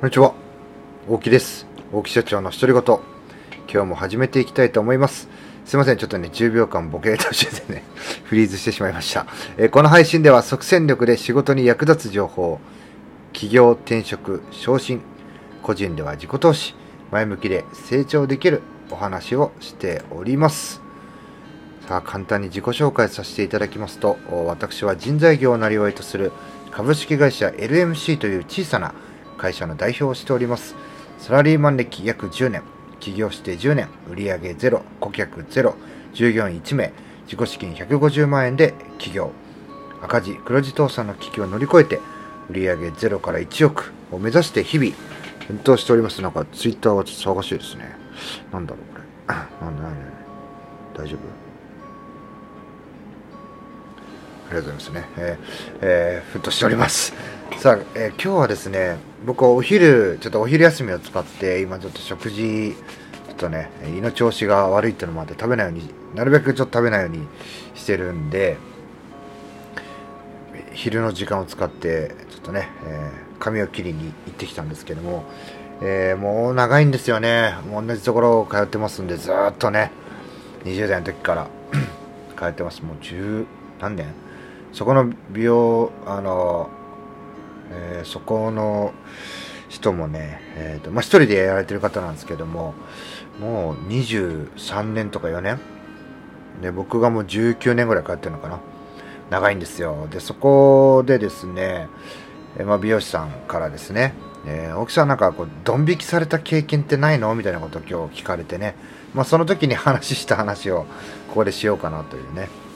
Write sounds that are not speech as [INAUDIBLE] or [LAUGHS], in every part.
こんにちは。大木です。大木社長の独り言。今日も始めていきたいと思います。すいません。ちょっとね10秒間ボケ途中でね [LAUGHS] フリーズしてしまいました、えーこの配信では即戦力で仕事に役立つ情報企業転職昇進個人では自己投資前向きで成長できるお話をしております。さあ簡単に自己紹介させていただきますと私は人材業をなりわいとする株式会社 LMC という小さな会社の代表をしております。サラリーマン歴約10年。起業して10年。売上ゼロ。顧客ゼロ。従業員1名。自己資金150万円で起業。赤字黒字倒産の危機を乗り越えて売上ゼロから1億を目指して日々奮闘しております。なんかツイッターはちょっと騒がしいですね。なんだろうこれ。なんだなんだ。大丈夫？ありがとうございますね。えーえー、奮闘しております。さあ、えー今日はですね、僕お昼、ちょっとお昼休みを使って、今ちょっと食事、ちょっとね、胃の調子が悪いっていうのもあって、食べないように、なるべくちょっと食べないようにしてるんで、昼の時間を使って、ちょっとね、えー髪を切りに行ってきたんですけども、えーもう長いんですよね。もう同じところを通ってますんで、ずっとね、20代の時から [CLEARS THROAT] 通ってます。もう10何年そこの美容あの、えーそこの人もね、えーとまあ、一人でやられてる方なんですけどももう23年とか4年。で僕がもう19年ぐらい通ってるのかな。長いんですよ。でそこでですね、えーまあ、美容師さんからですね、えー、大木さんなんかこうドン引きされた経験ってないの？みたいなことを今日聞かれてね、まあ、その時に話した話をここでしようかなというね。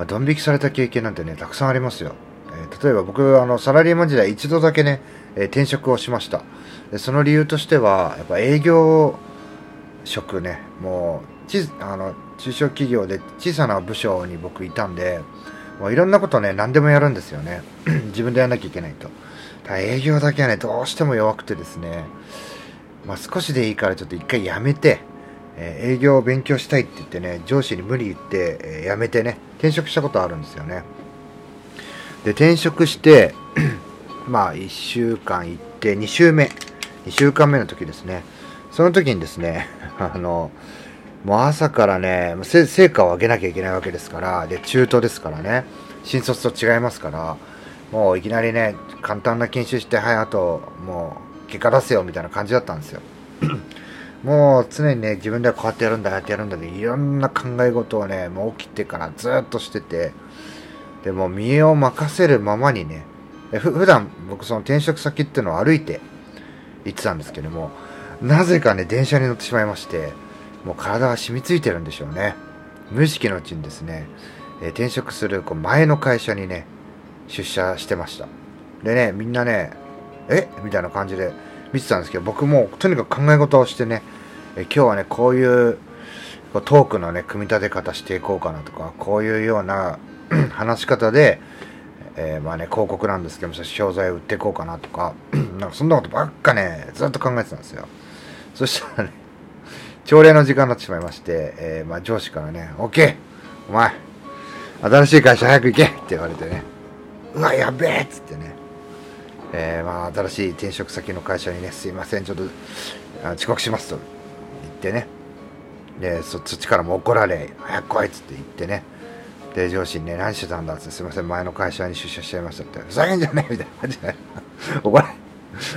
まあ、ドン引きされた経験なんてね、たくさんありますよ。えー例えば僕、あの、サラリーマン時代一度だけね、えー転職をしました。でその理由としては、やっぱ営業職ね、もう、ちあの、中小企業で小さな部署に僕いたんで、もういろんなことね、何でもやるんですよね。[CLEARS THROAT] 自分でやらなきゃいけないと。ただ営業だけはね、どうしても弱くてですね、まあ少しでいいからちょっと一回やめて、え営業を勉強したいって言ってね上司に無理言って、えー辞めてね転職したことあるんですよね。で転職して [CLEARS THROAT] まあ1週間行って2週目2週間目の時ですね。その時にですね [LAUGHS] あのもう朝からね成果を上げなきゃいけないわけですからで中途ですからね。新卒と違いますからもういきなりね簡単な研修してはいあともう結果出せよみたいな感じだったんですよ。もう常にね、自分ではこうやってやるんだ、やってやるんだで、いろんな考え事をね、もう起きてからずっとしてて、でも身を任せるままにね、ふ普段僕その転職先っていうのを歩いて行ってたんですけども、なぜかね、電車に乗ってしまいまして、もう体が染みついてるんでしょうね。無意識のうちにですね、え転職するこう前の会社にね、出社してました。でね、みんなね、え？みたいな感じで見てたんですけど、僕もとにかく考え事をしてね、え今日はね、こういうトークのね、組み立て方していこうかなとか、こういうような [CLEARS THROAT] 話し方で、えーまあね、広告なんですけども、商材を売っていこうかなとか、[CLEARS THROAT] なんかそんなことばっかね、ずっと考えてたんですよ。そしたらね、朝礼の時間になってしまいまして、えーまあ上司からね、OK! お前、新しい会社早く行けって言われてね、うわ、やべえっつってね、えーまあ、新しい転職先の会社にね、すいません、ちょっと遅刻しますと言ってね、で、そそっちからも怒られ、早く来いっつって言ってね、で、上司にね、何してたんだっつって、すいません、前の会社に出社しちゃいましたって、ふざけんじゃねえみたいな感じで、[LAUGHS] 怒られ、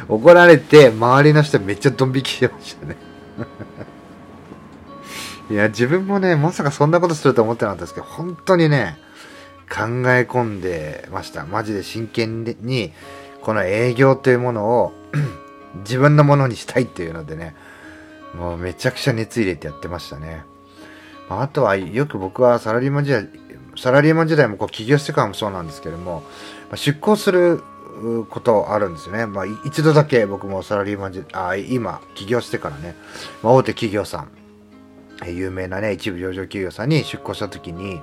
怒られて、周りの人めっちゃドン引きしましたね。いや、自分もね、まさかそんなことすると思ってなかったですけど、本当にね、考え込んでました。マジで真剣に、この営業というものを [CLEARS THROAT] 自分のものにしたいっていうのでね、もうめちゃくちゃ熱入れてやってましたね。まあとはよく僕はサラリーマン時代、サラリーマン時代もこう起業してからもそうなんですけども、ま出向することあるんですよね。まあ一度だけ僕もサラリーマン時あ今起業してからね、まあ、大手企業さん、有名なね、一部上場企業さんに出向した時に、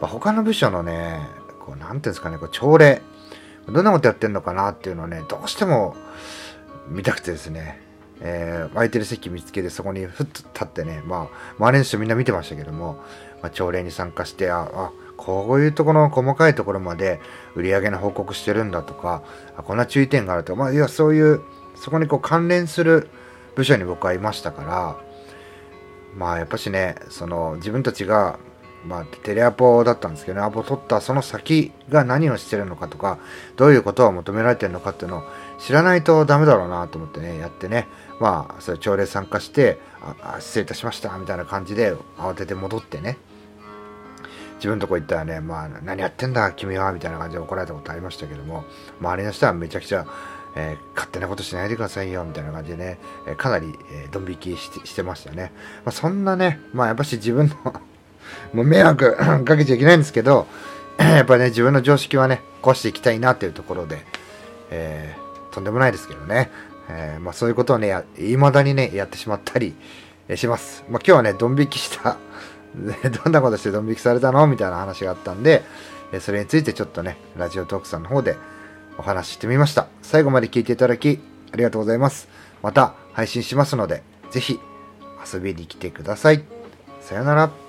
まあ、他の部署のね、こう、なんていうんですかね、こう朝礼、どんなことやってんのかなっていうのをね、どうしても見たくてですね、えー空いてる席見つけてそこにふっと立ってね、まあ、周りの人みんな見てましたけども、まあ、朝礼に参加して、あ、あ、こういうところの細かいところまで売り上げの報告してるんだとか、こんな注意点があるとか、まあ、いや、そういう、そこにこう関連する部署に僕はいましたから、まあやっぱしね、その自分たちが、まあテレアポだったんですけどね、アポ取ったその先が何をしてるのかとか、どういうことを求められてるのかっていうのを知らないとダメだろうなと思ってね、やってね、まあそれ朝礼参加して、あ失礼いたしましたみたいな感じで慌てて戻ってね、自分のとこ行ったらね、まあ、何やってんだ、君は、みたいな感じで怒られたことありましたけども、周りの人はめちゃくちゃ、えー、勝手なことしないでくださいよ、みたいな感じでね、えー、かなり、えー、ドン引きしてしてましたね。まあ、そんなね、まあ、やっぱし自分のもう迷惑 [COUGHS] かけちゃいけないんですけど、[COUGHS] やっぱりね、自分の常識はね、壊していきたいなっていうところで、えー、とんでもないですけどね、えー、まあ、そういうことをね、いまだにね、やってしまったりします。まあ、今日はね、ドン引きした [LAUGHS] どんなことしてドン引きされたの？みたいな話があったんで、それについてちょっとね、ラジオトークさんの方でお話ししてみました。最後まで聞いていただき、ありがとうございます。また配信しますので、ぜひ遊びに来てください。さよなら。